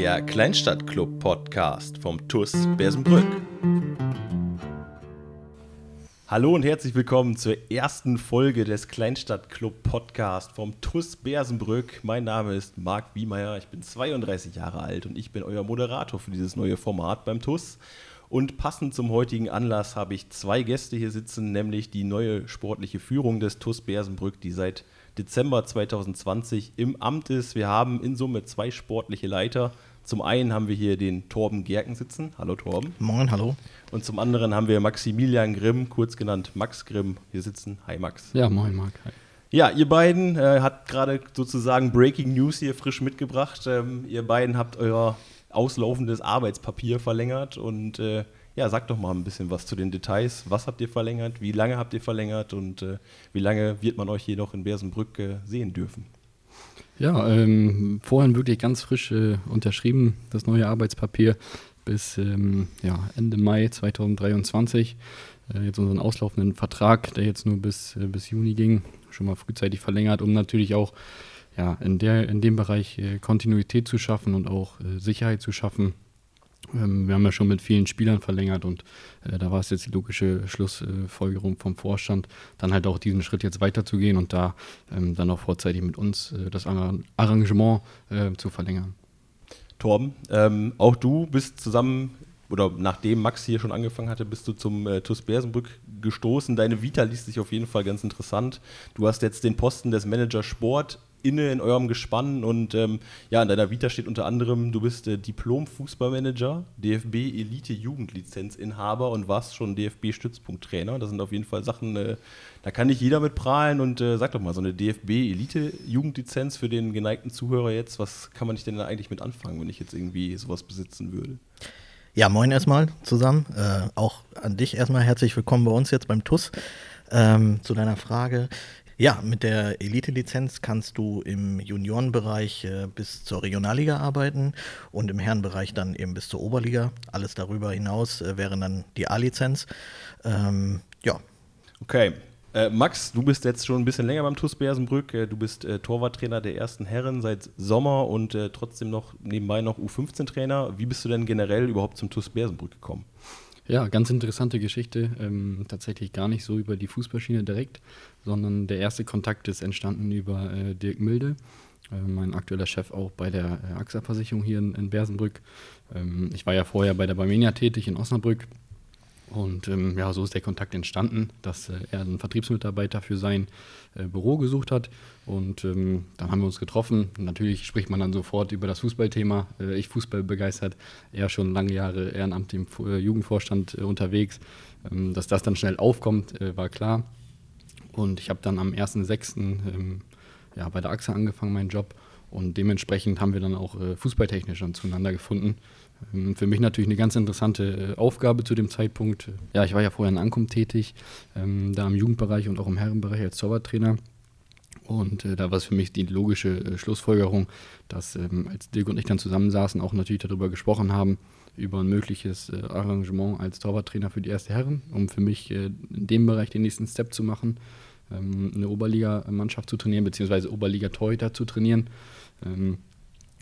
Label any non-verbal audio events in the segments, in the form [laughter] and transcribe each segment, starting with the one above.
der Kleinstadtclub-Podcast vom TUS Bersenbrück. Hallo und herzlich willkommen zur ersten Folge des Kleinstadtclub-Podcast vom TUS Bersenbrück. Mein Name ist Marc Wiemeyer, ich bin 32 Jahre alt und ich bin euer Moderator für dieses neue Format beim TUS. Und passend zum heutigen Anlass habe ich zwei Gäste hier sitzen, nämlich die neue sportliche Führung des TUS Bersenbrück, die seit Dezember 2020 im Amt ist. Wir haben in Summe zwei sportliche Leiter. Zum einen haben wir hier den Torben Gerken sitzen. Hallo Torben. Moin, hallo. Und zum anderen haben wir Maximilian Grimm, kurz genannt Max Grimm, hier sitzen. Hi Max. Ja, moin Marc. Hi. Ja, ihr beiden äh, habt gerade sozusagen Breaking News hier frisch mitgebracht. Ähm, ihr beiden habt euer auslaufendes Arbeitspapier verlängert und äh, ja, sagt doch mal ein bisschen was zu den Details. Was habt ihr verlängert? Wie lange habt ihr verlängert? Und äh, wie lange wird man euch jedoch in Bersenbrück äh, sehen dürfen? Ja, ähm, vorhin wirklich ganz frisch äh, unterschrieben, das neue Arbeitspapier bis ähm, ja, Ende Mai 2023. Äh, jetzt unseren auslaufenden Vertrag, der jetzt nur bis, äh, bis Juni ging, schon mal frühzeitig verlängert, um natürlich auch ja, in, der, in dem Bereich äh, Kontinuität zu schaffen und auch äh, Sicherheit zu schaffen. Ähm, wir haben ja schon mit vielen Spielern verlängert und äh, da war es jetzt die logische Schlussfolgerung vom Vorstand, dann halt auch diesen Schritt jetzt weiterzugehen und da ähm, dann auch vorzeitig mit uns äh, das Arrangement äh, zu verlängern. Torben, ähm, auch du bist zusammen oder nachdem Max hier schon angefangen hatte, bist du zum äh, TuS Bersenbrück gestoßen. Deine Vita liest sich auf jeden Fall ganz interessant. Du hast jetzt den Posten des Manager Sport inne in eurem Gespann und ähm, ja, in deiner Vita steht unter anderem, du bist äh, Diplom-Fußballmanager, DFB Elite-Jugendlizenzinhaber und warst schon DFB-Stützpunkttrainer. Das sind auf jeden Fall Sachen, äh, da kann nicht jeder mit prahlen und äh, sag doch mal, so eine DFB Elite-Jugendlizenz für den geneigten Zuhörer jetzt, was kann man nicht denn da eigentlich mit anfangen, wenn ich jetzt irgendwie sowas besitzen würde? Ja, moin erstmal zusammen. Äh, auch an dich erstmal herzlich willkommen bei uns jetzt beim TUS. Ähm, zu deiner Frage. Ja, mit der Elite-Lizenz kannst du im Juniorenbereich äh, bis zur Regionalliga arbeiten und im Herrenbereich dann eben bis zur Oberliga. Alles darüber hinaus äh, wäre dann die A-Lizenz. Ähm, ja. Okay. Äh, Max, du bist jetzt schon ein bisschen länger beim TuS Bersenbrück. Äh, du bist äh, Torwarttrainer der ersten Herren seit Sommer und äh, trotzdem noch nebenbei noch U15-Trainer. Wie bist du denn generell überhaupt zum TuS Bersenbrück gekommen? Ja, ganz interessante Geschichte. Ähm, tatsächlich gar nicht so über die Fußballschiene direkt, sondern der erste Kontakt ist entstanden über äh, Dirk Milde, äh, mein aktueller Chef auch bei der äh, AXA-Versicherung hier in, in Bersenbrück. Ähm, ich war ja vorher bei der Barmenia tätig in Osnabrück und ähm, ja, so ist der Kontakt entstanden, dass äh, er einen Vertriebsmitarbeiter für sein äh, Büro gesucht hat. Und ähm, dann haben wir uns getroffen. Natürlich spricht man dann sofort über das Fußballthema. Äh, ich Fußball begeistert, er schon lange Jahre ehrenamtlich im äh, Jugendvorstand äh, unterwegs. Ähm, dass das dann schnell aufkommt, äh, war klar. Und ich habe dann am 1.6. Ähm, ja, bei der Achse angefangen, meinen Job. Und dementsprechend haben wir dann auch fußballtechnisch dann zueinander gefunden. Ähm, für mich natürlich eine ganz interessante äh, Aufgabe zu dem Zeitpunkt. Ja, ich war ja vorher in Ankunft tätig, ähm, da im Jugendbereich und auch im Herrenbereich als Torwarttrainer. Und äh, da war es für mich die logische äh, Schlussfolgerung, dass ähm, als Dirk und ich dann zusammensaßen, auch natürlich darüber gesprochen haben, über ein mögliches äh, Arrangement als Torwarttrainer für die erste Herren, um für mich äh, in dem Bereich den nächsten Step zu machen, eine Oberliga-Mannschaft zu trainieren, beziehungsweise Oberliga-Torhüter zu trainieren. Ähm,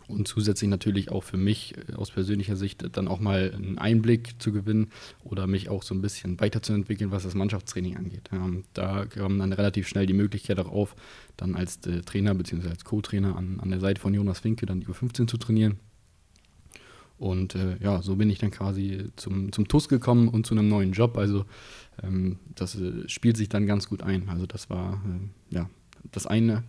und zusätzlich natürlich auch für mich äh, aus persönlicher Sicht dann auch mal einen Einblick zu gewinnen oder mich auch so ein bisschen weiterzuentwickeln, was das Mannschaftstraining angeht. Ähm, da kam dann relativ schnell die Möglichkeit auch auf, dann als äh, Trainer bzw. als Co-Trainer an, an der Seite von Jonas Winke dann die U15 zu trainieren. Und äh, ja, so bin ich dann quasi zum, zum TUS gekommen und zu einem neuen Job. Also ähm, das äh, spielt sich dann ganz gut ein. Also das war, äh, ja, das eine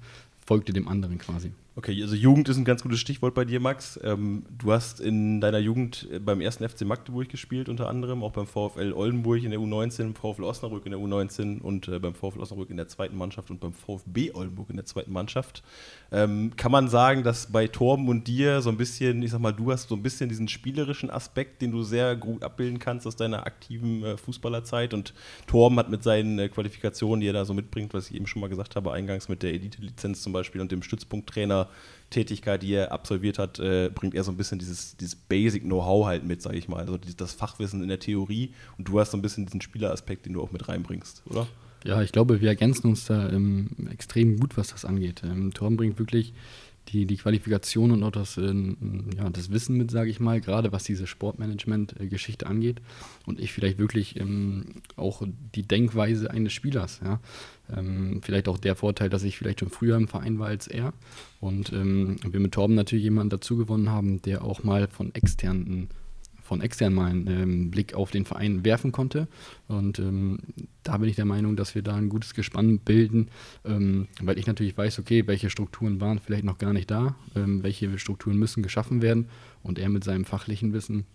folgte dem anderen quasi. Okay, also Jugend ist ein ganz gutes Stichwort bei dir, Max. Ähm, du hast in deiner Jugend äh, beim ersten FC Magdeburg gespielt, unter anderem, auch beim VfL Oldenburg in der U19, beim VfL Osnabrück in der U19 und äh, beim VfL Osnabrück in der zweiten Mannschaft und beim VfB Oldenburg in der zweiten Mannschaft. Ähm, kann man sagen, dass bei Torben und dir so ein bisschen, ich sag mal, du hast so ein bisschen diesen spielerischen Aspekt, den du sehr gut abbilden kannst aus deiner aktiven äh, Fußballerzeit und Torben hat mit seinen äh, Qualifikationen, die er da so mitbringt, was ich eben schon mal gesagt habe, eingangs mit der Elite-Lizenz zum Beispiel und dem Stützpunkttrainer, Tätigkeit, die er absolviert hat, äh, bringt er so ein bisschen dieses, dieses Basic-Know-how halt mit, sage ich mal. Also das Fachwissen in der Theorie und du hast so ein bisschen diesen Spieleraspekt, den du auch mit reinbringst, oder? Ja, ich glaube, wir ergänzen uns da ähm, extrem gut, was das angeht. Ähm, Torben bringt wirklich die, die Qualifikation und auch das, äh, ja, das Wissen mit, sage ich mal, gerade was diese Sportmanagement-Geschichte angeht. Und ich vielleicht wirklich ähm, auch die Denkweise eines Spielers. Ja? Ähm, vielleicht auch der Vorteil, dass ich vielleicht schon früher im Verein war als er. Und ähm, wir mit Torben natürlich jemanden dazu gewonnen haben, der auch mal von externen von extern mal einen ähm, Blick auf den Verein werfen konnte. Und ähm, da bin ich der Meinung, dass wir da ein gutes Gespann bilden, ähm, weil ich natürlich weiß, okay, welche Strukturen waren vielleicht noch gar nicht da, ähm, welche Strukturen müssen geschaffen werden. Und er mit seinem fachlichen Wissen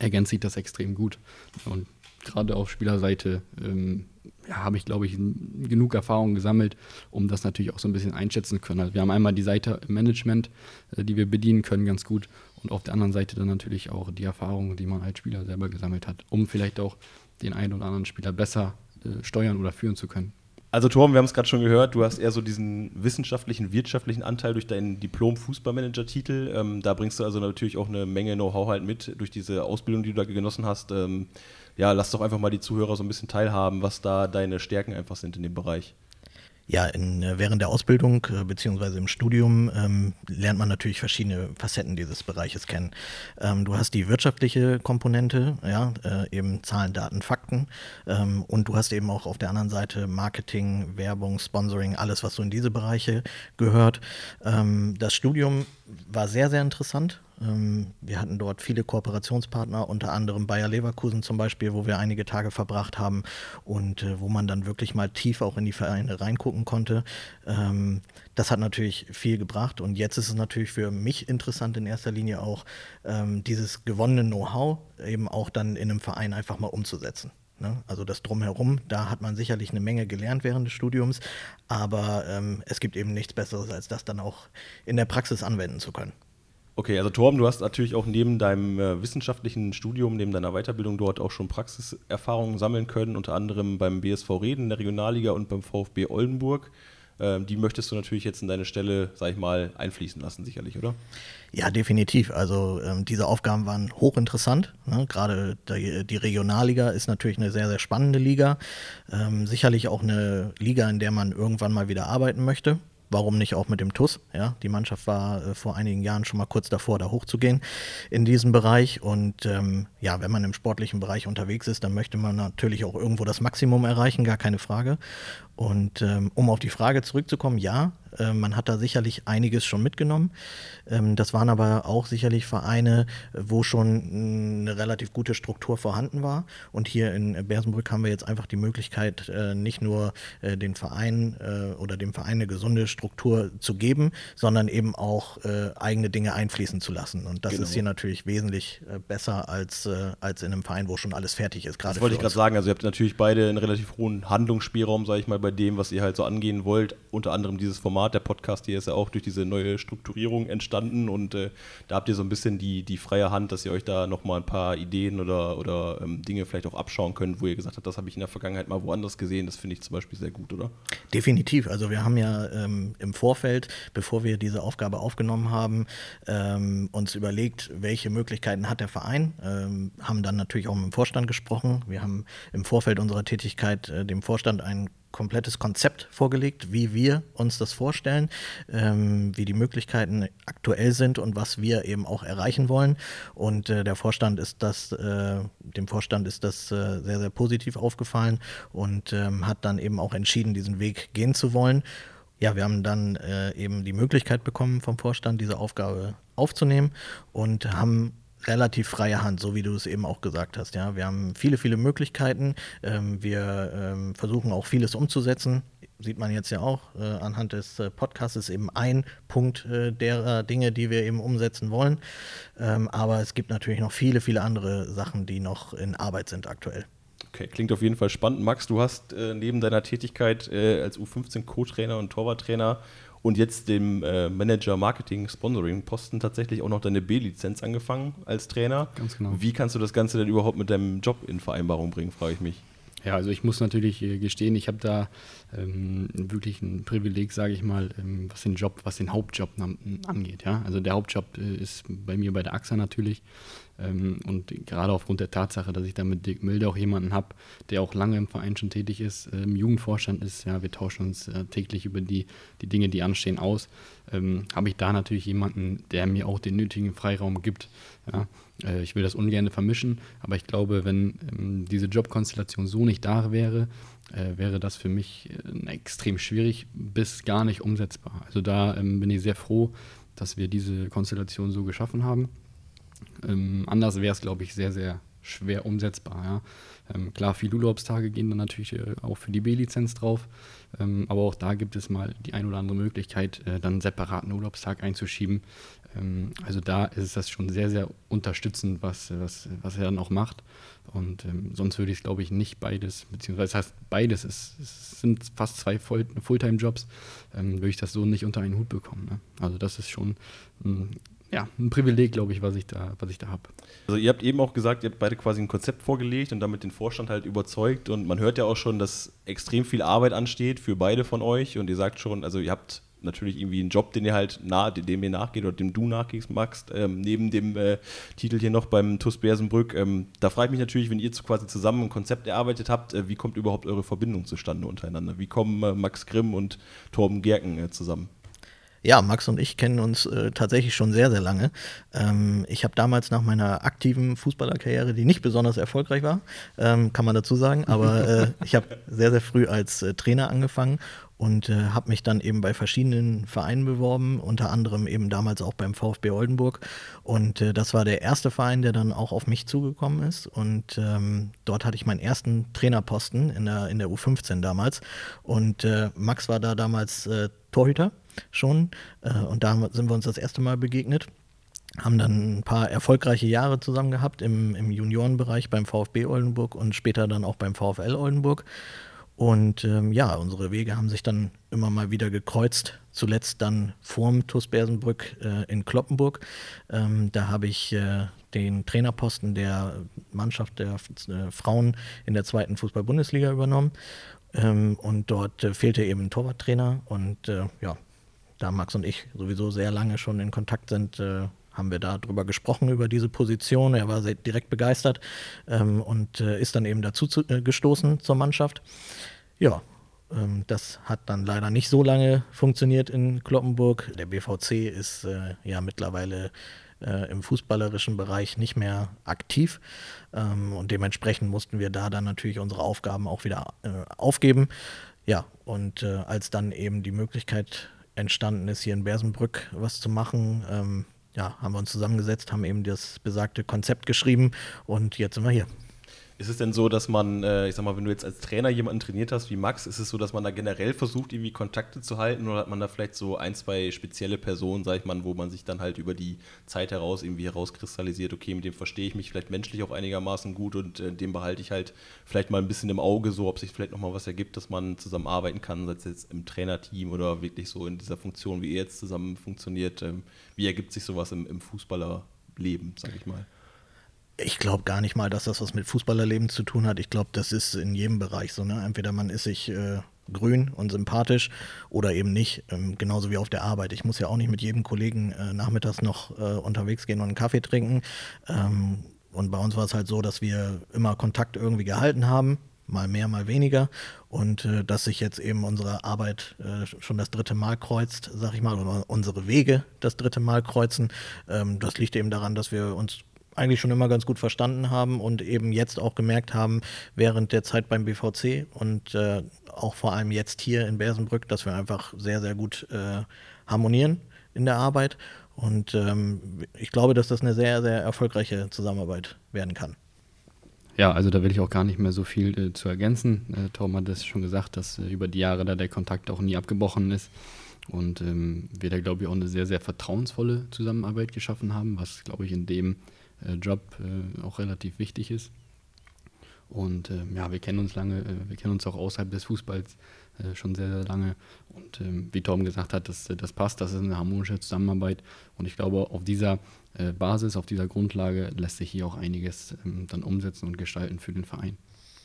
ergänzt sich das extrem gut. Und gerade auf Spielerseite ähm, ja, habe ich, glaube ich, genug Erfahrung gesammelt, um das natürlich auch so ein bisschen einschätzen zu können. Also wir haben einmal die Seite Management, äh, die wir bedienen können, ganz gut. Und auf der anderen Seite dann natürlich auch die Erfahrung, die man als Spieler selber gesammelt hat, um vielleicht auch den einen oder anderen Spieler besser äh, steuern oder führen zu können. Also Torben, wir haben es gerade schon gehört, du hast eher so diesen wissenschaftlichen, wirtschaftlichen Anteil durch deinen Diplom-Fußballmanager-Titel. Ähm, da bringst du also natürlich auch eine Menge Know-how halt mit durch diese Ausbildung, die du da genossen hast. Ähm, ja, lass doch einfach mal die Zuhörer so ein bisschen teilhaben, was da deine Stärken einfach sind in dem Bereich. Ja, in, äh, während der Ausbildung äh, beziehungsweise im Studium ähm, lernt man natürlich verschiedene Facetten dieses Bereiches kennen. Ähm, du hast die wirtschaftliche Komponente, ja, äh, eben Zahlen, Daten, Fakten ähm, und du hast eben auch auf der anderen Seite Marketing, Werbung, Sponsoring, alles, was so in diese Bereiche gehört. Ähm, das Studium war sehr, sehr interessant. Ähm, wir hatten dort viele Kooperationspartner, unter anderem Bayer Leverkusen zum Beispiel, wo wir einige Tage verbracht haben und äh, wo man dann wirklich mal tief auch in die Vereine reingucken konnte. Ähm, das hat natürlich viel gebracht und jetzt ist es natürlich für mich interessant in erster Linie auch, ähm, dieses gewonnene Know-how eben auch dann in einem Verein einfach mal umzusetzen. Ne? Also das drumherum, da hat man sicherlich eine Menge gelernt während des Studiums, aber ähm, es gibt eben nichts Besseres, als das dann auch in der Praxis anwenden zu können. Okay, also Torben, du hast natürlich auch neben deinem äh, wissenschaftlichen Studium, neben deiner Weiterbildung dort auch schon Praxiserfahrungen sammeln können, unter anderem beim BSV Reden in der Regionalliga und beim VfB Oldenburg. Ähm, die möchtest du natürlich jetzt in deine Stelle, sag ich mal, einfließen lassen, sicherlich, oder? Ja, definitiv. Also ähm, diese Aufgaben waren hochinteressant. Ne? Gerade die, die, Regionalliga ist natürlich eine sehr, sehr spannende Liga. Ähm, sicherlich auch eine Liga, in der man irgendwann mal wieder arbeiten möchte warum nicht auch mit dem TUS? Ja, die Mannschaft war äh, vor einigen Jahren schon mal kurz davor, da hochzugehen in diesem Bereich. Und ähm, ja, wenn man im sportlichen Bereich unterwegs ist, dann möchte man natürlich auch irgendwo das Maximum erreichen, gar keine Frage. Und ähm, um auf die Frage zurückzukommen, ja, äh, man hat da sicherlich einiges schon mitgenommen. Ähm, das waren aber auch sicherlich Vereine, wo schon eine relativ gute Struktur vorhanden war. Und hier in Bersenbrück haben wir jetzt einfach die Möglichkeit, äh, nicht nur äh, den Verein oder dem Verein eine gesunde Struktur zu geben, sondern eben auch eigene Dinge einfließen zu lassen. Und das genau. ist hier natürlich wesentlich besser als, als in einem Verein, wo schon alles fertig ist. Das wollte ich gerade sagen. Also ihr habt natürlich beide einen relativ hohen Handlungsspielraum, sage ich mal, bei dem, was ihr halt so angehen wollt. Unter anderem dieses Format, der Podcast hier ist ja auch durch diese neue Strukturierung entstanden und äh, da habt ihr so ein bisschen die, die freie Hand, dass ihr euch da nochmal ein paar Ideen oder, oder ähm, Dinge vielleicht auch abschauen könnt, wo ihr gesagt habt, das habe ich in der Vergangenheit mal woanders gesehen. Das finde ich zum Beispiel sehr gut, oder? Definitiv. Also wir haben ja ähm, im Vorfeld, bevor wir diese Aufgabe aufgenommen haben, ähm, uns überlegt, welche Möglichkeiten hat der Verein, ähm, haben dann natürlich auch mit dem Vorstand gesprochen. Wir haben im Vorfeld unserer Tätigkeit äh, dem Vorstand einen komplettes Konzept vorgelegt, wie wir uns das vorstellen, ähm, wie die Möglichkeiten aktuell sind und was wir eben auch erreichen wollen. Und äh, der Vorstand ist das, äh, dem Vorstand ist das äh, sehr, sehr positiv aufgefallen und ähm, hat dann eben auch entschieden, diesen Weg gehen zu wollen. Ja, wir haben dann äh, eben die Möglichkeit bekommen vom Vorstand, diese Aufgabe aufzunehmen und haben relativ freie Hand, so wie du es eben auch gesagt hast. Ja, wir haben viele, viele Möglichkeiten. Ähm, wir ähm, versuchen auch vieles umzusetzen. Sieht man jetzt ja auch äh, anhand des äh, Podcasts ist eben ein Punkt äh, der Dinge, die wir eben umsetzen wollen. Ähm, aber es gibt natürlich noch viele, viele andere Sachen, die noch in Arbeit sind aktuell. Okay, klingt auf jeden Fall spannend. Max, du hast äh, neben deiner Tätigkeit äh, als U15-Co-Trainer und Torwarttrainer und jetzt dem äh, Manager Marketing Sponsoring Posten tatsächlich auch noch deine B-Lizenz angefangen als Trainer. Ganz genau. Wie kannst du das Ganze denn überhaupt mit deinem Job in Vereinbarung bringen, frage ich mich. Ja, also ich muss natürlich äh, gestehen, ich habe da ähm, wirklich ein Privileg, sage ich mal, ähm, was den Job, was den Hauptjob angeht. Ja? Also der Hauptjob äh, ist bei mir bei der AXA natürlich. Ähm, und gerade aufgrund der Tatsache, dass ich da mit Dirk Milde auch jemanden habe, der auch lange im Verein schon tätig ist, im Jugendvorstand ist, ja, wir tauschen uns äh, täglich über die, die Dinge, die anstehen, aus, ähm, habe ich da natürlich jemanden, der mir auch den nötigen Freiraum gibt. Ja. Äh, ich will das ungern vermischen, aber ich glaube, wenn ähm, diese Jobkonstellation so nicht da wäre, äh, wäre das für mich äh, extrem schwierig bis gar nicht umsetzbar. Also da ähm, bin ich sehr froh, dass wir diese Konstellation so geschaffen haben. Ähm, anders wäre es, glaube ich, sehr, sehr schwer umsetzbar. Ja. Ähm, klar, viele Urlaubstage gehen dann natürlich äh, auch für die B-Lizenz drauf, ähm, aber auch da gibt es mal die ein oder andere Möglichkeit, äh, dann einen separaten Urlaubstag einzuschieben. Ähm, also da ist das schon sehr, sehr unterstützend, was, was, was er dann auch macht. Und ähm, sonst würde ich es, glaube ich, nicht beides, beziehungsweise das heißt beides, ist, es sind fast zwei Full Fulltime-Jobs, ähm, würde ich das so nicht unter einen Hut bekommen. Ne? Also das ist schon ein ja, ein Privileg, glaube ich, was ich da, was ich da habe. Also ihr habt eben auch gesagt, ihr habt beide quasi ein Konzept vorgelegt und damit den Vorstand halt überzeugt und man hört ja auch schon, dass extrem viel Arbeit ansteht für beide von euch und ihr sagt schon, also ihr habt natürlich irgendwie einen Job, den ihr halt nah, dem ihr nachgeht oder dem du nachgehst, Max, ähm, neben dem äh, Titel hier noch beim TUS Bersenbrück. Ähm, da frage ich mich natürlich, wenn ihr quasi zusammen ein Konzept erarbeitet habt, äh, wie kommt überhaupt eure Verbindung zustande untereinander? Wie kommen äh, Max Grimm und Torben Gerken äh, zusammen? Ja, Max und ich kennen uns äh, tatsächlich schon sehr, sehr lange. Ähm, ich habe damals nach meiner aktiven Fußballerkarriere, die nicht besonders erfolgreich war, ähm, kann man dazu sagen, aber [laughs] äh, ich habe sehr, sehr früh als äh, Trainer angefangen und äh, habe mich dann eben bei verschiedenen Vereinen beworben, unter anderem eben damals auch beim VfB Oldenburg. Und äh, das war der erste Verein, der dann auch auf mich zugekommen ist. Und ähm, dort hatte ich meinen ersten Trainerposten in der, in der U15 damals. Und äh, Max war da damals äh, Torhüter schon. Äh, und da sind wir uns das erste Mal begegnet haben dann ein paar erfolgreiche Jahre zusammen gehabt im, im Juniorenbereich beim VfB Oldenburg und später dann auch beim VfL Oldenburg. Und ähm, ja, unsere Wege haben sich dann immer mal wieder gekreuzt. Zuletzt dann vorm TuS Bersenbrück äh, in Kloppenburg. Ähm, da habe ich äh, den Trainerposten der Mannschaft der äh, Frauen in der zweiten Fußball-Bundesliga übernommen. Ähm, und dort äh, fehlte eben ein Torwarttrainer. Und äh, ja, da Max und ich sowieso sehr lange schon in Kontakt sind, äh, haben wir darüber gesprochen, über diese Position. Er war direkt begeistert ähm, und äh, ist dann eben dazu zu, äh, gestoßen zur Mannschaft. Ja, ähm, das hat dann leider nicht so lange funktioniert in Kloppenburg. Der BVC ist äh, ja mittlerweile äh, im fußballerischen Bereich nicht mehr aktiv ähm, und dementsprechend mussten wir da dann natürlich unsere Aufgaben auch wieder äh, aufgeben. Ja, und äh, als dann eben die Möglichkeit entstanden ist, hier in Bersenbrück was zu machen, ähm, ja, haben wir uns zusammengesetzt, haben eben das besagte Konzept geschrieben und jetzt sind wir hier. Ist es denn so, dass man, äh, ich sag mal, wenn du jetzt als Trainer jemanden trainiert hast wie Max, ist es so, dass man da generell versucht, irgendwie Kontakte zu halten oder hat man da vielleicht so ein, zwei spezielle Personen, sag ich mal, wo man sich dann halt über die Zeit heraus irgendwie herauskristallisiert, okay, mit dem verstehe ich mich vielleicht menschlich auch einigermaßen gut und äh, dem behalte ich halt vielleicht mal ein bisschen im Auge, so ob sich vielleicht nochmal was ergibt, dass man zusammen arbeiten kann, sei es jetzt im Trainerteam oder wirklich so in dieser Funktion, wie ihr jetzt zusammen funktioniert. Ähm, wie ergibt sich sowas im, im Fußballerleben, sag ich mal? Ich glaube gar nicht mal, dass das was mit Fußballerleben zu tun hat. Ich glaube, das ist in jedem Bereich so. Ne? Entweder man ist sich äh, grün und sympathisch oder eben nicht. Ähm, genauso wie auf der Arbeit. Ich muss ja auch nicht mit jedem Kollegen äh, nachmittags noch äh, unterwegs gehen und einen Kaffee trinken. Ähm, und bei uns war es halt so, dass wir immer Kontakt irgendwie gehalten haben. Mal mehr, mal weniger. Und äh, dass sich jetzt eben unsere Arbeit äh, schon das dritte Mal kreuzt, sag ich mal, oder unsere Wege das dritte Mal kreuzen, ähm, das liegt eben daran, dass wir uns eigentlich schon immer ganz gut verstanden haben und eben jetzt auch gemerkt haben, während der Zeit beim BVC und äh, auch vor allem jetzt hier in Bersenbrück, dass wir einfach sehr, sehr gut äh, harmonieren in der Arbeit. Und ähm, ich glaube, dass das eine sehr, sehr erfolgreiche Zusammenarbeit werden kann. Ja, also da will ich auch gar nicht mehr so viel äh, zu ergänzen. Äh, Tom hat es schon gesagt, dass äh, über die Jahre da der Kontakt auch nie abgebrochen ist. Und ähm, wir da, glaube ich, auch eine sehr, sehr vertrauensvolle Zusammenarbeit geschaffen haben, was, glaube ich, in dem Job äh, auch relativ wichtig ist. Und äh, ja, wir kennen uns lange, äh, wir kennen uns auch außerhalb des Fußballs äh, schon sehr, sehr lange. Und ähm, wie Tom gesagt hat, das, das passt, das ist eine harmonische Zusammenarbeit. Und ich glaube, auf dieser äh, Basis, auf dieser Grundlage lässt sich hier auch einiges ähm, dann umsetzen und gestalten für den Verein.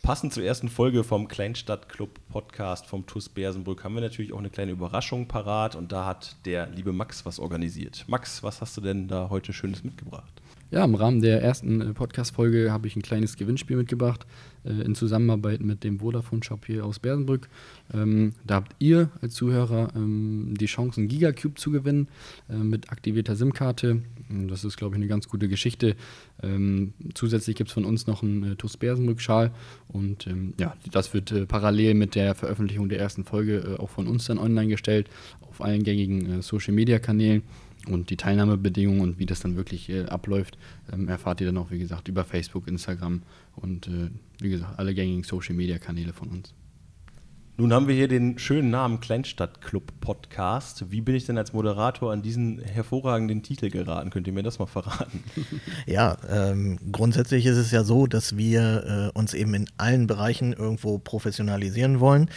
Passend zur ersten Folge vom Kleinstadtclub Podcast vom TUS Bersenbrück haben wir natürlich auch eine kleine Überraschung parat und da hat der liebe Max was organisiert. Max, was hast du denn da heute Schönes mitgebracht? Ja, im Rahmen der ersten äh, Podcast-Folge habe ich ein kleines Gewinnspiel mitgebracht, äh, in Zusammenarbeit mit dem Vodafone-Shop hier aus Bersenbrück. Ähm, da habt ihr als Zuhörer ähm, die Chance, einen Gigacube zu gewinnen äh, mit aktivierter SIM-Karte. Das ist, glaube ich, eine ganz gute Geschichte. Ähm, zusätzlich gibt es von uns noch einen äh, TUS Bersenbrück-Schal und ähm, ja, das wird äh, parallel mit der Veröffentlichung der ersten Folge äh, auch von uns dann online gestellt auf allen gängigen Social-Media-Kanälen. Und die Teilnahmebedingungen und wie das dann wirklich äh, abläuft, ähm, erfahrt ihr dann auch, wie gesagt, über Facebook, Instagram und äh, wie gesagt, alle gängigen Social-Media-Kanäle von uns. Nun haben wir hier den schönen Namen Kleinstadtclub Podcast. Wie bin ich denn als Moderator an diesen hervorragenden Titel geraten? Könnt ihr mir das mal verraten? [laughs] Ja, ähm, grundsätzlich ist es ja so, dass wir äh, uns eben in allen Bereichen irgendwo professionalisieren wollen.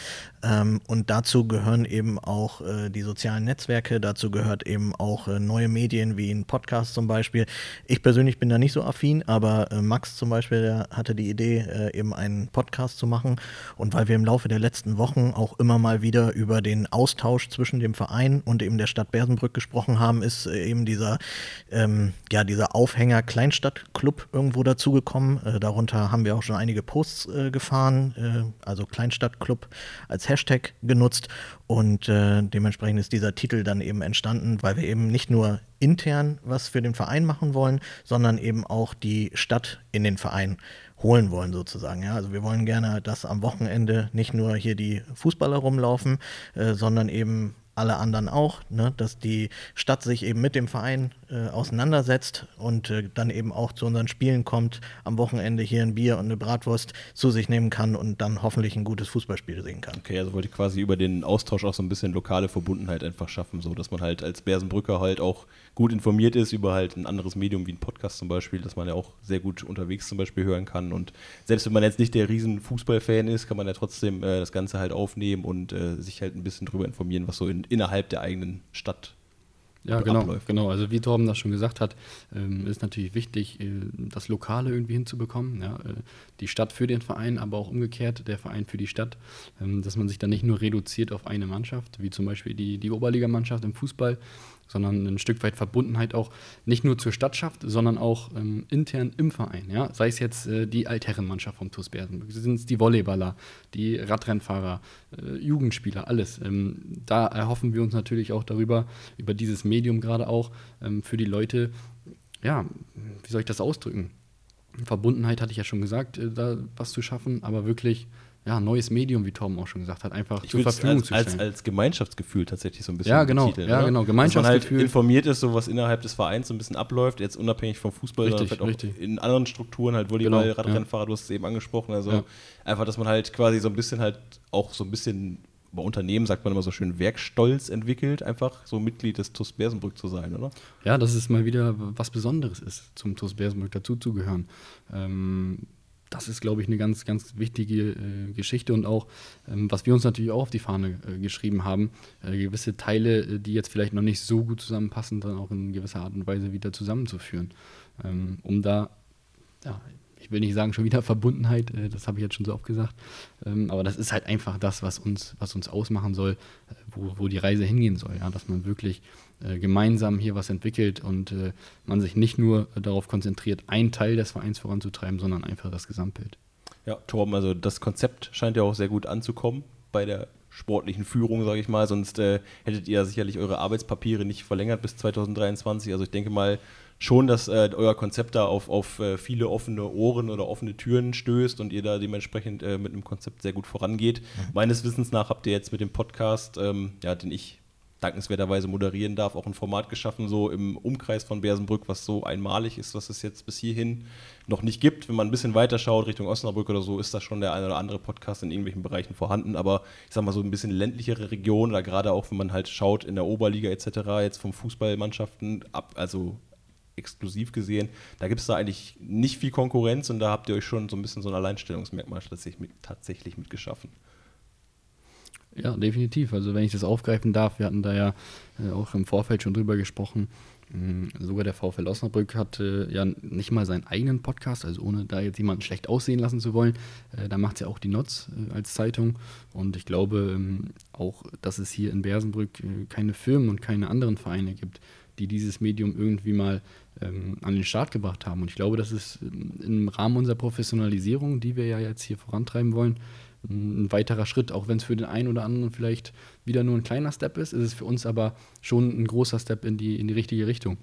Ähm, und dazu gehören eben auch äh, die sozialen Netzwerke, dazu gehört eben auch äh, neue Medien wie ein Podcast zum Beispiel. Ich persönlich bin da nicht so affin, aber äh, Max zum Beispiel, hatte die Idee, äh, eben einen Podcast zu machen. Und weil wir im Laufe der letzten Wochen Wochen auch immer mal wieder über den Austausch zwischen dem Verein und eben der Stadt Bersenbrück gesprochen haben, ist äh, eben dieser, ähm, ja, dieser Aufhänger Kleinstadtclub irgendwo dazugekommen. Äh, darunter haben wir auch schon einige Posts äh, gefahren, äh, also Kleinstadtclub als Hashtag genutzt und äh, dementsprechend ist dieser Titel dann eben entstanden, weil wir eben nicht nur intern was für den Verein machen wollen, sondern eben auch die Stadt in den Verein holen wollen sozusagen. Ja, also wir wollen gerne, dass am Wochenende nicht nur hier die Fußballer rumlaufen, äh, sondern eben alle anderen auch, ne, dass die Stadt sich eben mit dem Verein äh, auseinandersetzt und äh, dann eben auch zu unseren Spielen kommt, am Wochenende hier ein Bier und eine Bratwurst zu sich nehmen kann und dann hoffentlich ein gutes Fußballspiel sehen kann. Okay, also wollte ich quasi über den Austausch auch so ein bisschen lokale Verbundenheit einfach schaffen, so dass man halt als Bersenbrücker halt auch gut informiert ist über halt ein anderes Medium wie ein Podcast zum Beispiel, dass man ja auch sehr gut unterwegs zum Beispiel hören kann und selbst wenn man jetzt nicht der riesen Fußballfan ist, kann man ja trotzdem äh, das Ganze halt aufnehmen und äh, sich halt ein bisschen drüber informieren, was so in, innerhalb der eigenen Stadt ja, genau, abläuft. genau. Also wie Torben das schon gesagt hat, ähm, ist natürlich wichtig, äh, das Lokale irgendwie hinzubekommen. Ja? Äh, die Stadt für den Verein, aber auch umgekehrt der Verein für die Stadt, ähm, dass man sich dann nicht nur reduziert auf eine Mannschaft, wie zum Beispiel die, die Oberligamannschaft im Fußball, sondern ein Stück weit Verbundenheit auch nicht nur zur Stadt schafft, sondern auch ähm, intern im Verein. Ja? Sei es jetzt äh, die Altherrenmannschaft vom TuS Bersenburg, sind es die Volleyballer, die Radrennfahrer, äh, Jugendspieler, alles. Ähm, da erhoffen wir uns natürlich auch darüber, über dieses Medium gerade auch, ähm, für die Leute, ja, wie soll ich das ausdrücken? Verbundenheit hatte ich ja schon gesagt, äh, da was zu schaffen, aber wirklich ja, neues Medium, wie Tom auch schon gesagt hat, einfach ich zur Verfügung als, zu stellen. Als, als Gemeinschaftsgefühl tatsächlich so ein bisschen. Ja, genau, Titel, ja, ne? genau, Gemeinschaftsgefühl. Dass man halt informiert ist, so was innerhalb des Vereins so ein bisschen abläuft, jetzt unabhängig vom Fußball, richtig, sondern vielleicht auch in anderen Strukturen, halt Volleyball, genau, Radrennfahrer, ja. du hast es eben angesprochen, also ja. einfach, dass man halt quasi so ein bisschen halt auch so ein bisschen bei Unternehmen sagt man immer so schön Werkstolz entwickelt, einfach so Mitglied des TUS Bersenbrück zu sein, oder? Ja, dass es mal wieder was Besonderes ist, zum TUS Bersenbrück dazuzugehören. Ähm, das ist, glaube ich, eine ganz, ganz wichtige äh, Geschichte und auch, ähm, was wir uns natürlich auch auf die Fahne äh, geschrieben haben, äh, gewisse Teile, äh, die jetzt vielleicht noch nicht so gut zusammenpassen, dann auch in gewisser Art und Weise wieder zusammenzuführen, ähm, um da, ja, ich will nicht sagen schon wieder Verbundenheit, äh, das habe ich jetzt schon so oft gesagt, ähm, aber das ist halt einfach das, was uns, was uns ausmachen soll, äh, wo, wo die Reise hingehen soll, ja, dass man wirklich äh, gemeinsam hier was entwickelt und äh, man sich nicht nur darauf konzentriert, einen Teil des Vereins voranzutreiben, sondern einfach das Gesamtbild. Ja, Torben, also das Konzept scheint ja auch sehr gut anzukommen bei der sportlichen Führung, sage ich mal. Sonst äh, hättet ihr sicherlich eure Arbeitspapiere nicht verlängert bis 2023. Also ich denke mal schon, dass äh, euer Konzept da auf, auf äh, viele offene Ohren oder offene Türen stößt und ihr da dementsprechend äh, mit einem Konzept sehr gut vorangeht. Mhm. Meines Wissens nach habt ihr jetzt mit dem Podcast, ähm, ja, den ich dankenswerterweise moderieren darf, auch ein Format geschaffen, so im Umkreis von Bersenbrück, was so einmalig ist, was es jetzt bis hierhin noch nicht gibt. Wenn man ein bisschen weiter schaut, Richtung Osnabrück oder so, ist da schon der eine oder andere Podcast in irgendwelchen Bereichen vorhanden. Aber ich sag mal, so ein bisschen ländlichere Region oder gerade auch, wenn man halt schaut in der Oberliga etc., jetzt vom Fußballmannschaften ab, also exklusiv gesehen, da gibt es da eigentlich nicht viel Konkurrenz und da habt ihr euch schon so ein bisschen so ein Alleinstellungsmerkmal tatsächlich, mit, tatsächlich mitgeschaffen. Ja, definitiv. Also wenn ich das aufgreifen darf, wir hatten da ja äh, auch im Vorfeld schon drüber gesprochen. Sogar der VfL Osnabrück hatte ja nicht mal seinen eigenen Podcast, also ohne da jetzt jemanden schlecht aussehen lassen zu wollen. Äh, da macht es ja auch die Notz äh, als Zeitung. Und ich glaube ähm, auch, dass es hier in Bersenbrück keine Firmen und keine anderen Vereine gibt, die dieses Medium irgendwie mal ähm, an den Start gebracht haben. Und ich glaube, das ist ähm, im Rahmen unserer Professionalisierung, die wir ja jetzt hier vorantreiben wollen, ein weiterer Schritt, auch wenn es für den einen oder anderen vielleicht wieder nur ein kleiner Step ist, ist es für uns aber schon ein großer Step in die, in die richtige Richtung.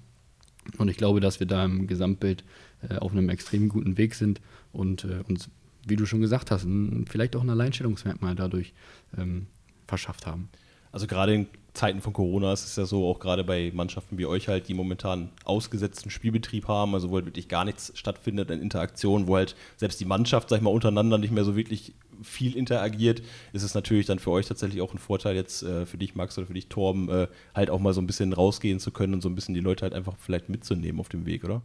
Und ich glaube, dass wir da im Gesamtbild äh, auf einem extrem guten Weg sind und äh, uns, wie du schon gesagt hast, ein, vielleicht auch ein Alleinstellungsmerkmal dadurch ähm, verschafft haben. Also gerade in Zeiten von Corona ist es ja so, auch gerade bei Mannschaften wie euch halt, die momentan ausgesetzten Spielbetrieb haben, also wo halt wirklich gar nichts stattfindet in Interaktion, wo halt selbst die Mannschaft, sag ich mal, untereinander nicht mehr so wirklich viel interagiert, ist es natürlich dann für euch tatsächlich auch ein Vorteil, jetzt äh, für dich, Max, oder für dich, Torben, äh, halt auch mal so ein bisschen rausgehen zu können und so ein bisschen die Leute halt einfach vielleicht mitzunehmen auf dem Weg, oder?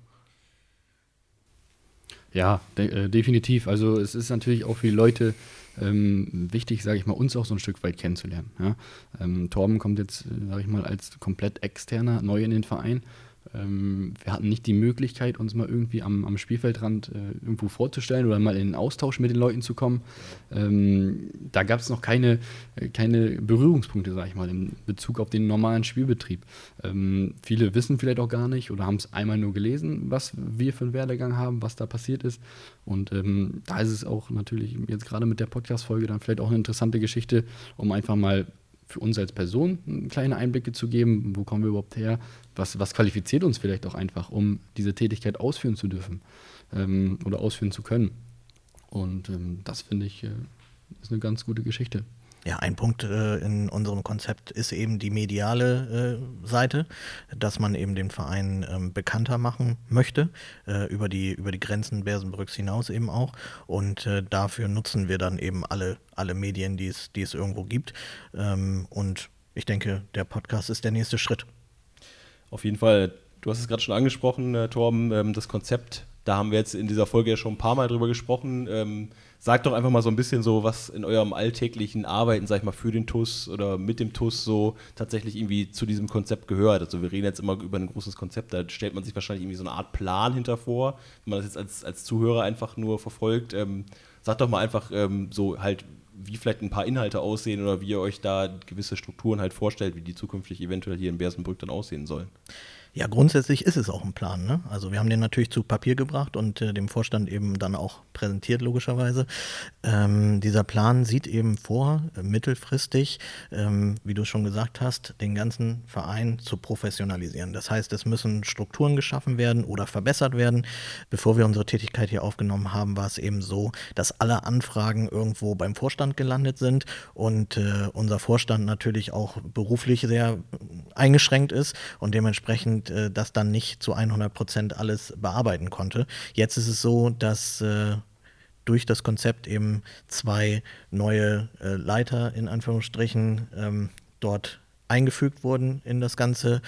Ja, de äh, definitiv. Also es ist natürlich auch für die Leute ähm, wichtig, sage ich mal, uns auch so ein Stück weit kennenzulernen. Ja? Ähm, Torben kommt jetzt, äh, sage ich mal, als komplett externer neu in den Verein ähm, wir hatten nicht die Möglichkeit, uns mal irgendwie am, am Spielfeldrand äh, irgendwo vorzustellen oder mal in den Austausch mit den Leuten zu kommen. Ähm, da gab es noch keine, äh, keine Berührungspunkte, sage ich mal, in Bezug auf den normalen Spielbetrieb. Ähm, viele wissen vielleicht auch gar nicht oder haben es einmal nur gelesen, was wir für einen Werdegang haben, was da passiert ist. Und ähm, da ist es auch natürlich jetzt gerade mit der Podcast-Folge dann vielleicht auch eine interessante Geschichte, um einfach mal für uns als Person kleine Einblicke zu geben, wo kommen wir überhaupt her, was, was qualifiziert uns vielleicht auch einfach, um diese Tätigkeit ausführen zu dürfen ähm, oder ausführen zu können. Und ähm, das finde ich äh, ist eine ganz gute Geschichte. Ja, ein Punkt äh, in unserem Konzept ist eben die mediale äh, Seite, dass man eben den Verein ähm, bekannter machen möchte, äh, über, die, über die Grenzen Bersenbrücks hinaus eben auch. Und äh, dafür nutzen wir dann eben alle, alle Medien, die es, die es irgendwo gibt. Ähm, und ich denke, der Podcast ist der nächste Schritt. Auf jeden Fall. Du hast es gerade schon angesprochen, äh, Torben, ähm, das Konzept. Da haben wir jetzt in dieser Folge ja schon ein paar Mal drüber gesprochen. Ähm, Sagt doch einfach mal so ein bisschen so, was in eurem alltäglichen Arbeiten, sag ich mal, für den TUS oder mit dem TUS so tatsächlich irgendwie zu diesem Konzept gehört. Also wir reden jetzt immer über ein großes Konzept, da stellt man sich wahrscheinlich irgendwie so eine Art Plan hinter vor, wenn man das jetzt als, als Zuhörer einfach nur verfolgt. Ähm, sagt doch mal einfach ähm, so halt, wie vielleicht ein paar Inhalte aussehen oder wie ihr euch da gewisse Strukturen halt vorstellt, wie die zukünftig eventuell hier in Bersenbrück dann aussehen sollen. Ja, grundsätzlich ist es auch ein Plan. Ne? Also wir haben den natürlich zu Papier gebracht und äh, dem Vorstand eben dann auch präsentiert, logischerweise. Ähm, dieser Plan sieht eben vor, äh, mittelfristig, ähm, wie du schon gesagt hast, den ganzen Verein zu professionalisieren. Das heißt, es müssen Strukturen geschaffen werden oder verbessert werden. Bevor wir unsere Tätigkeit hier aufgenommen haben, war es eben so, dass alle Anfragen irgendwo beim Vorstand gelandet sind und äh, unser Vorstand natürlich auch beruflich sehr eingeschränkt ist und dementsprechend äh, das dann nicht zu 100 Prozent alles bearbeiten konnte. Jetzt ist es so, dass äh, durch das Konzept eben zwei neue äh, Leiter in Anführungsstrichen ähm, dort eingefügt wurden in das ganze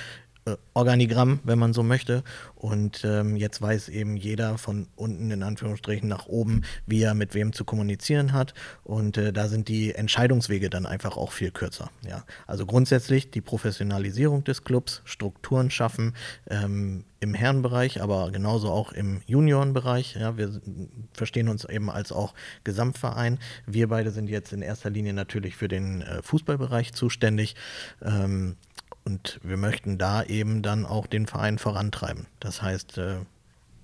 Organigramm, wenn man so möchte. Und ähm, jetzt weiß eben jeder von unten in Anführungsstrichen nach oben, wie er mit wem zu kommunizieren hat. Und äh, da sind die Entscheidungswege dann einfach auch viel kürzer. Ja. Also grundsätzlich die Professionalisierung des Clubs, Strukturen schaffen ähm, im Herrenbereich, aber genauso auch im Juniorenbereich. Ja. Wir verstehen uns eben als auch Gesamtverein. Wir beide sind jetzt in erster Linie natürlich für den äh, Fußballbereich zuständig. Ähm, und wir möchten da eben dann auch den Verein vorantreiben. Das heißt, äh,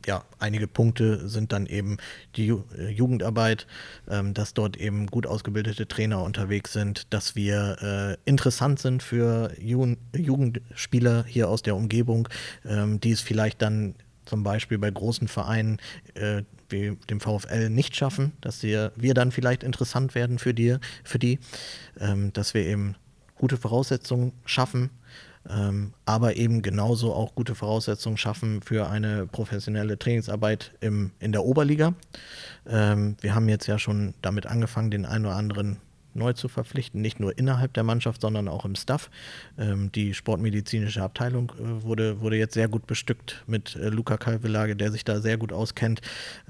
ja, einige Punkte sind dann eben die Ju äh, Jugendarbeit, ähm, dass dort eben gut ausgebildete Trainer unterwegs sind, dass wir äh, interessant sind für Ju Jugendspieler hier aus der Umgebung, ähm, die es vielleicht dann zum Beispiel bei großen Vereinen äh, wie dem VfL nicht schaffen, dass wir, wir dann vielleicht interessant werden für die, für die ähm, dass wir eben gute Voraussetzungen schaffen ähm, aber eben genauso auch gute Voraussetzungen schaffen für eine professionelle Trainingsarbeit im, in der Oberliga. Ähm, wir haben jetzt ja schon damit angefangen, den einen oder anderen neu zu verpflichten, nicht nur innerhalb der Mannschaft, sondern auch im Staff. Ähm, die sportmedizinische Abteilung äh, wurde, wurde jetzt sehr gut bestückt mit äh, Luca Calvelage, der sich da sehr gut auskennt.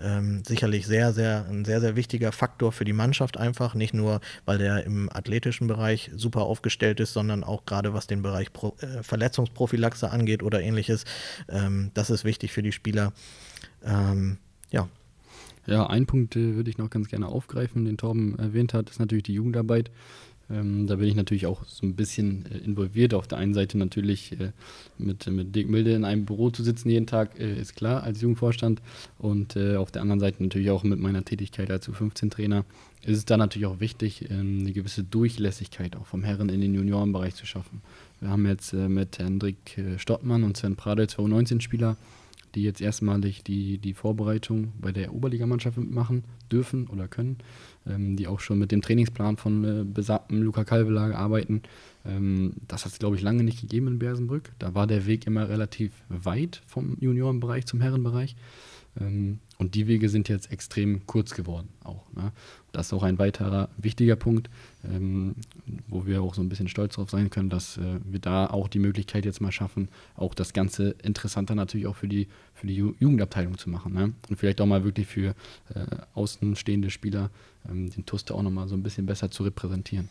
Ähm, sicherlich sehr, sehr, ein sehr, sehr wichtiger Faktor für die Mannschaft einfach, nicht nur, weil der im athletischen Bereich super aufgestellt ist, sondern auch gerade was den Bereich Pro, äh, Verletzungsprophylaxe angeht oder ähnliches. Ähm, das ist wichtig für die Spieler. Ähm, ja, ja, ein Punkt äh, würde ich noch ganz gerne aufgreifen, den Torben erwähnt hat, ist natürlich die Jugendarbeit. Ähm, da bin ich natürlich auch so ein bisschen äh, involviert. Auf der einen Seite natürlich äh, mit, mit Dick Milde in einem Büro zu sitzen jeden Tag, äh, ist klar, als Jugendvorstand. Und äh, auf der anderen Seite natürlich auch mit meiner Tätigkeit als U15-Trainer ist es da natürlich auch wichtig, ähm, eine gewisse Durchlässigkeit auch vom Herren in den Juniorenbereich zu schaffen. Wir haben jetzt äh, mit Hendrik äh, Stottmann und Sven Pradel zwei U19-Spieler, die jetzt erstmalig die, die Vorbereitung bei der Oberligamannschaft mitmachen dürfen oder können, ähm, die auch schon mit dem Trainingsplan von äh, besagtem Luca Calvelage arbeiten. Ähm, das hat es, glaube ich, lange nicht gegeben in Bersenbrück. Da war der Weg immer relativ weit vom Juniorenbereich zum Herrenbereich. Ähm, und die Wege sind jetzt extrem kurz geworden auch. Ne? Das ist auch ein weiterer wichtiger Punkt, ähm, wo wir auch so ein bisschen stolz darauf sein können, dass äh, wir da auch die Möglichkeit jetzt mal schaffen, auch das Ganze interessanter natürlich auch für die, für die Ju Jugendabteilung zu machen. Ne? Und vielleicht auch mal wirklich für äh, außenstehende Spieler ähm, den Tuster auch nochmal so ein bisschen besser zu repräsentieren.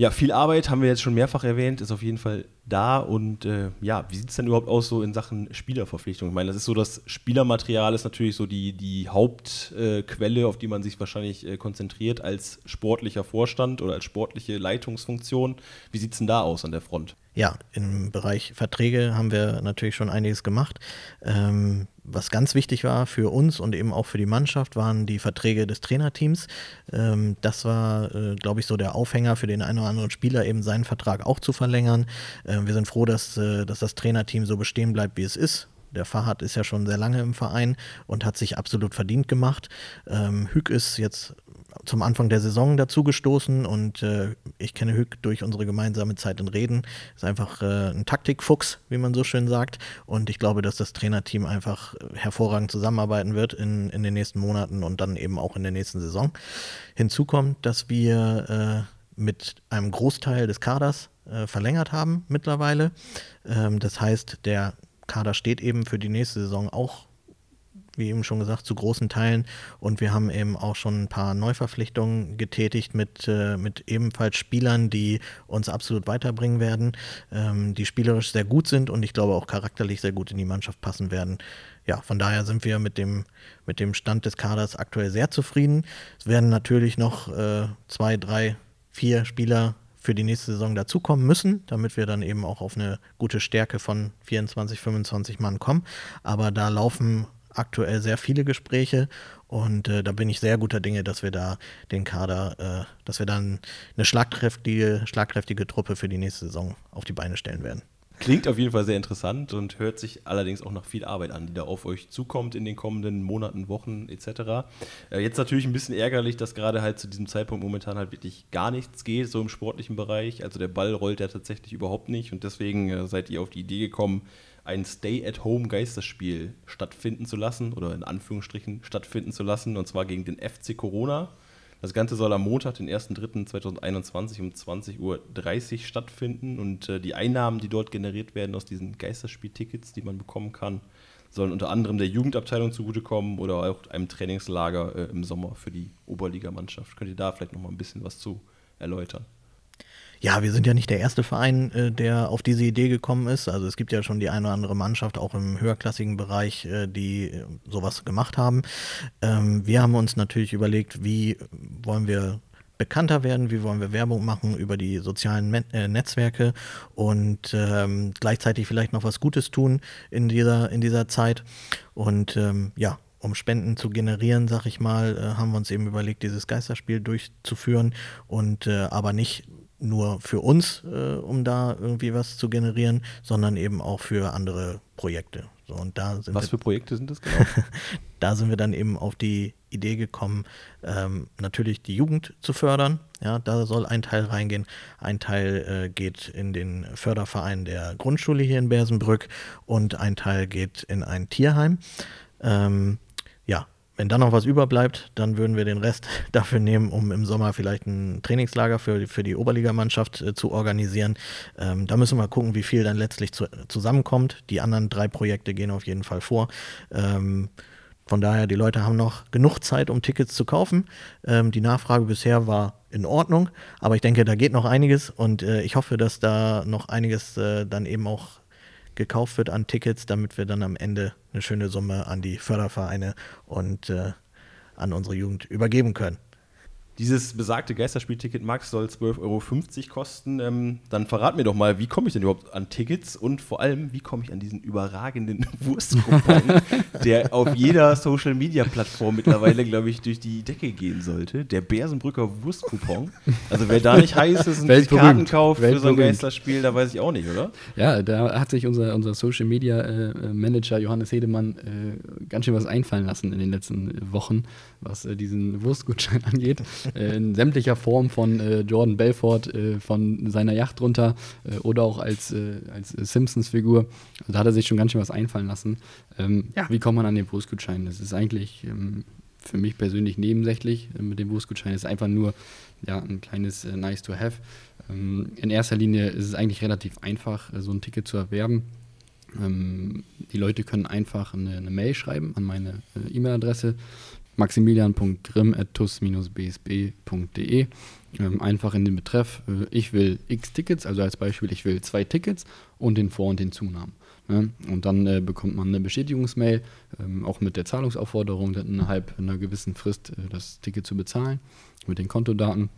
Ja, viel Arbeit haben wir jetzt schon mehrfach erwähnt, ist auf jeden Fall da. Und äh, ja, wie sieht es denn überhaupt aus so in Sachen Spielerverpflichtung? Ich meine, das ist so, das Spielermaterial ist natürlich so die, die Hauptquelle, äh, auf die man sich wahrscheinlich äh, konzentriert als sportlicher Vorstand oder als sportliche Leitungsfunktion. Wie sieht es denn da aus an der Front? Ja, im Bereich Verträge haben wir natürlich schon einiges gemacht. Ähm, was ganz wichtig war für uns und eben auch für die Mannschaft, waren die Verträge des Trainerteams. Ähm, das war, äh, glaube ich, so der Aufhänger für den einen oder anderen Spieler, eben seinen Vertrag auch zu verlängern. Ähm, wir sind froh, dass, äh, dass das Trainerteam so bestehen bleibt, wie es ist. Der Fahad ist ja schon sehr lange im Verein und hat sich absolut verdient gemacht. Ähm, Hüg ist jetzt zum Anfang der Saison dazugestoßen und äh, ich kenne Hüg durch unsere gemeinsame Zeit in Reden. Ist einfach äh, ein Taktikfuchs, wie man so schön sagt. Und ich glaube, dass das Trainerteam einfach hervorragend zusammenarbeiten wird in, in den nächsten Monaten und dann eben auch in der nächsten Saison. Hinzu kommt, dass wir äh, mit einem Großteil des Kaders äh, verlängert haben mittlerweile. Ähm, das heißt, der Kader steht eben für die nächste Saison auch wie eben schon gesagt, zu großen Teilen. Und wir haben eben auch schon ein paar Neuverpflichtungen getätigt mit, äh, mit ebenfalls Spielern, die uns absolut weiterbringen werden, ähm, die spielerisch sehr gut sind und ich glaube auch charakterlich sehr gut in die Mannschaft passen werden. Ja, von daher sind wir mit dem, mit dem Stand des Kaders aktuell sehr zufrieden. Es werden natürlich noch äh, zwei, drei, vier Spieler für die nächste Saison dazukommen müssen, damit wir dann eben auch auf eine gute Stärke von 24, 25 Mann kommen. Aber da laufen aktuell sehr viele Gespräche und äh, da bin ich sehr guter Dinge, dass wir da den Kader, äh, dass wir dann eine schlagkräftige, schlagkräftige Truppe für die nächste Saison auf die Beine stellen werden. Klingt auf jeden Fall sehr interessant und hört sich allerdings auch nach viel Arbeit an, die da auf euch zukommt in den kommenden Monaten, Wochen etc. Äh, jetzt natürlich ein bisschen ärgerlich, dass gerade halt zu diesem Zeitpunkt momentan halt wirklich gar nichts geht, so im sportlichen Bereich. Also der Ball rollt ja tatsächlich überhaupt nicht und deswegen äh, seid ihr auf die Idee gekommen, ein Stay-at-Home-Geisterspiel stattfinden zu lassen oder in Anführungsstrichen stattfinden zu lassen und zwar gegen den FC Corona. Das Ganze soll am Montag, den 1.3.2021 um 20.30 Uhr stattfinden und äh, die Einnahmen, die dort generiert werden aus diesen Geisterspieltickets, die man bekommen kann, sollen unter anderem der Jugendabteilung zugutekommen oder auch einem Trainingslager äh, im Sommer für die Oberligamannschaft. Könnt ihr da vielleicht noch mal ein bisschen was zu erläutern? Ja, wir sind ja nicht der erste Verein, äh, der auf diese Idee gekommen ist. Also es gibt ja schon die eine oder andere Mannschaft, auch im höherklassigen Bereich, äh, die äh, sowas gemacht haben. Ähm, wir haben uns natürlich überlegt, wie wollen wir bekannter werden, wie wollen wir Werbung machen über die sozialen Netzwerke und ähm, gleichzeitig vielleicht noch was Gutes tun in dieser, in dieser Zeit. Und ähm, ja, um Spenden zu generieren, sag ich mal, haben wir uns eben überlegt, dieses Geisterspiel durchzuführen und aber nicht nur für uns, äh, um da irgendwie was zu generieren, sondern eben auch für andere Projekte. So, und da sind was für Projekte sind das genau? [laughs] da sind wir dann eben auf die Idee gekommen, ähm, natürlich die Jugend zu fördern. Ja, da soll ein Teil reingehen. Ein Teil äh, geht in den Förderverein der Grundschule hier in Bersenbrück und ein Teil geht in ein Tierheim. Ähm, wenn dann noch was überbleibt, dann würden wir den Rest [laughs] dafür nehmen, um im Sommer vielleicht ein Trainingslager für, für die Oberligamannschaft äh, zu organisieren. Ähm, da müssen wir gucken, wie viel dann letztlich zu, zusammenkommt. Die anderen drei Projekte gehen auf jeden Fall vor. Ähm, von daher, die Leute haben noch genug Zeit, um Tickets zu kaufen. Ähm, die Nachfrage bisher war in Ordnung, aber ich denke, da geht noch einiges und äh, ich hoffe, dass da noch einiges äh, dann eben auch gekauft wird an Tickets, damit wir dann am Ende eine schöne Summe an die Fördervereine und äh, an unsere Jugend übergeben können. Dieses besagte Geisterspielticket, Max, soll 12,50 Euro kosten. Ähm, dann verrat mir doch mal, wie komme ich denn überhaupt an Tickets und vor allem, wie komme ich an diesen überragenden [laughs] Wurstcoupon, der auf jeder Social-Media-Plattform mittlerweile, glaube ich, durch die Decke gehen sollte. Der Bärsenbrücker Wurstcoupon. Also wer da nicht heiß ist und Karten kauft für so ein Geisterspiel, da weiß ich auch nicht, oder? Ja, da hat sich unser, unser Social-Media-Manager äh, Johannes Hedemann äh, ganz schön was einfallen lassen in den letzten Wochen, was äh, diesen Wurstgutschein [laughs] angeht. Äh, in sämtlicher Form von äh, Jordan Belfort, äh, von seiner Yacht runter oder auch als, als Simpsons-Figur. Also da hat er sich schon ganz schön was einfallen lassen. Ähm, ja, wie kommt man an den Wurstgutschein? Das ist eigentlich ähm, für mich persönlich nebensächlich mit dem Wurstgutschein. Es ist einfach nur ja, ein kleines Nice to have. Ähm, in erster Linie ist es eigentlich relativ einfach, so ein Ticket zu erwerben. die Leute können einfach eine, eine Mail schreiben an meine E-Mail-Adresse maximilian.grimm.tus-bsb.de. Ähm, einfach in den Betreff, äh, ich will x Tickets, also als Beispiel, ich will zwei Tickets und den Vor- und den Zunahmen. Ne? Und dann äh, bekommt man eine Bestätigungsmail, ähm, auch mit der Zahlungsaufforderung, innerhalb einer gewissen Frist äh, das Ticket zu bezahlen, mit den Kontodaten.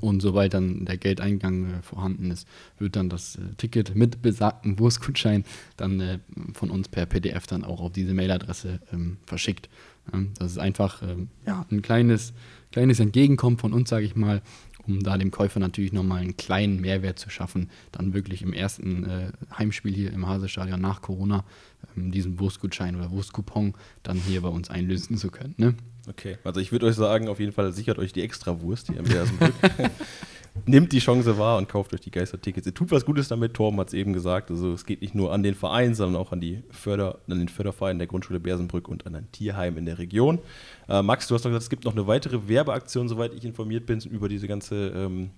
Und sobald dann der Geldeingang äh, vorhanden ist, wird dann das äh, Ticket mit besagtem Wurstgutschein dann äh, von uns per PDF dann auch auf diese Mailadresse ähm, verschickt. Ähm, das ist einfach ähm, ja, ein kleines, kleines Entgegenkommen von uns, sage ich mal, um da dem Käufer natürlich nochmal einen kleinen Mehrwert zu schaffen, dann wirklich im ersten äh, Heimspiel hier im Hasestadion nach Corona ähm, diesen Wurstgutschein oder Wurstcoupon dann hier bei uns einlösen zu können. Ne? Okay, also ich würde euch sagen, auf jeden Fall sichert euch die Extrawurst hier im Bersenbrück. [laughs] Nimmt die Chance wahr und kauft euch die Geistertickets. Ihr tut was Gutes damit, Torben hat es eben gesagt. Also es geht nicht nur an den Verein, sondern auch an, die Förder, an den Förderverein der Grundschule Bersenbrück und an ein Tierheim in der Region. Äh, Max, du hast noch gesagt, es gibt noch eine weitere Werbeaktion, soweit ich informiert bin, über diese ganze ähm,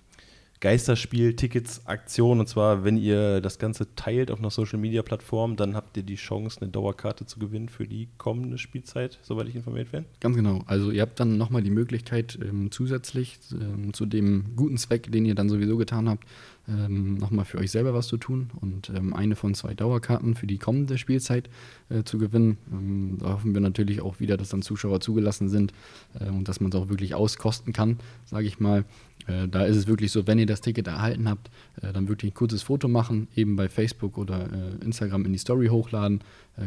Geisterspiel-Tickets-Aktion. Und zwar, wenn ihr das Ganze teilt auf einer Social-Media-Plattform, dann habt ihr die Chance, eine Dauerkarte zu gewinnen für die kommende Spielzeit, soweit ich informiert bin. Ganz genau. Also ihr habt dann nochmal die Möglichkeit, ähm, zusätzlich ähm, zu dem guten Zweck, den ihr dann sowieso getan habt, ähm, nochmal für euch selber was zu tun und ähm, eine von zwei Dauerkarten für die kommende Spielzeit äh, zu gewinnen. Ähm, da hoffen wir natürlich auch wieder, dass dann Zuschauer zugelassen sind äh, und dass man es auch wirklich auskosten kann, sage ich mal. Äh, da ist es wirklich so, wenn ihr das Ticket erhalten habt, äh, dann wirklich ein kurzes Foto machen, eben bei Facebook oder äh, Instagram in die Story hochladen,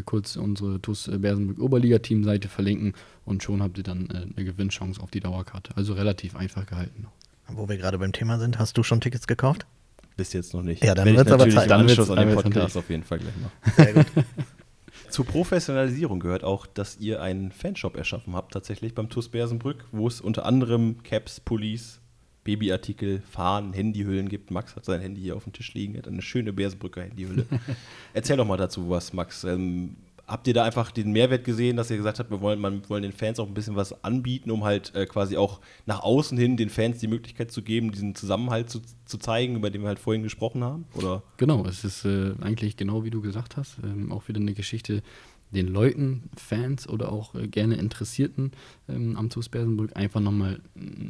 kurz unsere TUS Bersenburg Oberliga-Teamseite verlinken und schon habt ihr dann eine Gewinnchance auf die Dauerkarte. Also relativ einfach gehalten. Wo wir gerade beim Thema sind, hast du schon Tickets gekauft? Bis jetzt noch nicht. Ja, dann wird es aber Zeit. Dann Anschluss an den Podcast auf jeden Fall gleich noch. Sehr gut. [laughs] Zur Professionalisierung gehört auch, dass ihr einen Fanshop erschaffen habt, tatsächlich beim TUS Bersenbrück, wo es unter anderem Caps, Pullis, Babyartikel, Fahnen, Handyhüllen gibt. Max hat sein Handy hier auf dem Tisch liegen, hat eine schöne Bersenbrücker Handyhülle. [laughs] Erzähl doch mal dazu was, Max. Ähm, habt ihr da einfach den Mehrwert gesehen, dass ihr gesagt habt, wir wollen, man, wollen den Fans auch ein bisschen was anbieten, um halt äh, quasi auch nach außen hin den Fans die Möglichkeit zu geben, diesen Zusammenhalt zu, zu zeigen, über den wir halt vorhin gesprochen haben? Oder? Genau, es ist äh, eigentlich genau wie du gesagt hast, ähm, auch wieder eine Geschichte, den Leuten, Fans oder auch äh, gerne Interessierten ähm, am TuS Bersenbrück einfach nochmal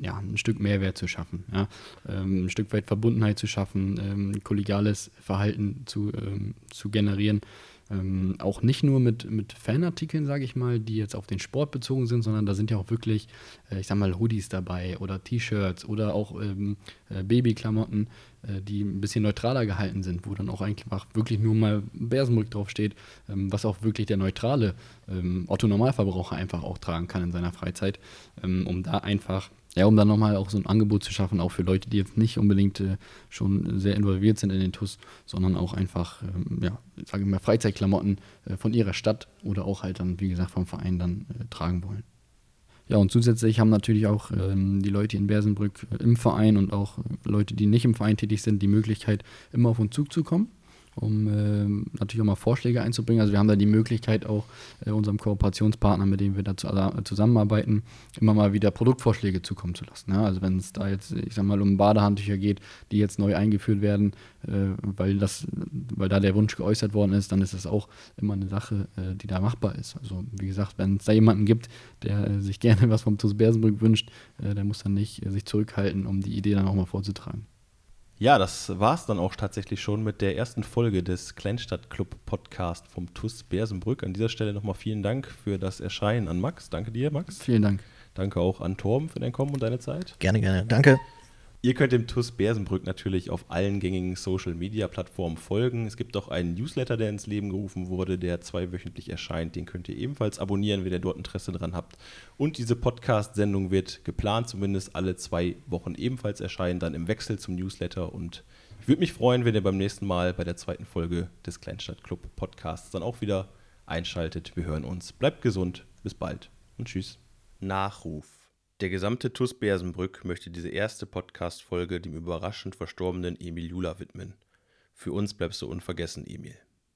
ja, ein Stück Mehrwert zu schaffen. Ja? Ähm, ein Stück weit Verbundenheit zu schaffen, ähm, kollegiales Verhalten zu, ähm, zu generieren. Ähm, auch nicht nur mit, mit Fanartikeln, sage ich mal, die jetzt auf den Sport bezogen sind, sondern da sind ja auch wirklich, äh, ich sag mal, Hoodies dabei oder T-Shirts oder auch ähm, äh, Babyklamotten, äh, die ein bisschen neutraler gehalten sind, wo dann auch einfach wirklich nur mal Bärsenbrück draufsteht, ähm, was auch wirklich der neutrale ähm, Otto-Normalverbraucher einfach auch tragen kann in seiner Freizeit, ähm, um da einfach ja, um dann nochmal auch so ein Angebot zu schaffen, auch für Leute, die jetzt nicht unbedingt äh, schon sehr involviert sind in den TUS, sondern auch einfach, ähm, ja, sage ich mal, Freizeitklamotten äh, von ihrer Stadt oder auch halt dann, wie gesagt, vom Verein dann äh, tragen wollen. Ja, und zusätzlich haben natürlich auch ähm, die Leute in Bersenbrück äh, im Verein und auch Leute, die nicht im Verein tätig sind, die Möglichkeit, immer auf uns Zug zu kommen um äh, natürlich auch mal Vorschläge einzubringen. Also wir haben da die Möglichkeit auch äh, unserem Kooperationspartner, mit dem wir da zu, äh, zusammenarbeiten, immer mal wieder Produktvorschläge zukommen zu lassen. Ja? Also wenn es da jetzt, ich sag mal, um Badehandtücher geht, die jetzt neu eingeführt werden, äh, weil das, weil da der Wunsch geäußert worden ist, dann ist das auch immer eine Sache, äh, die da machbar ist. Also wie gesagt, wenn es da jemanden gibt, der äh, sich [laughs] gerne was vom TuS Bersenbrück wünscht, der muss dann nicht sich zurückhalten, um die Idee dann auch mal vorzutragen. Ja, das war es dann auch tatsächlich schon mit der ersten Folge des Kleinstadt Club Podcast vom TUS Bersenbrück. An dieser Stelle nochmal vielen Dank für das Erscheinen an Max. Danke dir, Max. Vielen Dank. Danke auch an Torben für dein Kommen und deine Zeit. Gerne, gerne. Danke. Ihr könnt dem TUS Bersenbrück natürlich auf allen gängigen Social Media Plattformen folgen. Es gibt auch einen Newsletter, der ins Leben gerufen wurde, der zweiwöchentlich erscheint. Den könnt ihr ebenfalls abonnieren, wenn ihr dort Interesse dran habt. Und diese Podcast-Sendung wird geplant, zumindest alle zwei Wochen ebenfalls erscheinen, dann im Wechsel zum Newsletter. Und ich würde mich freuen, wenn ihr beim nächsten Mal bei der zweiten Folge des Kleinstadtclub Podcasts dann auch wieder einschaltet. Wir hören uns. Bleibt gesund. Bis bald und tschüss. Nachruf. Der gesamte TUS Bersenbrück möchte diese erste Podcast-Folge dem überraschend verstorbenen Emil Jula widmen. Für uns bleibst du unvergessen, Emil.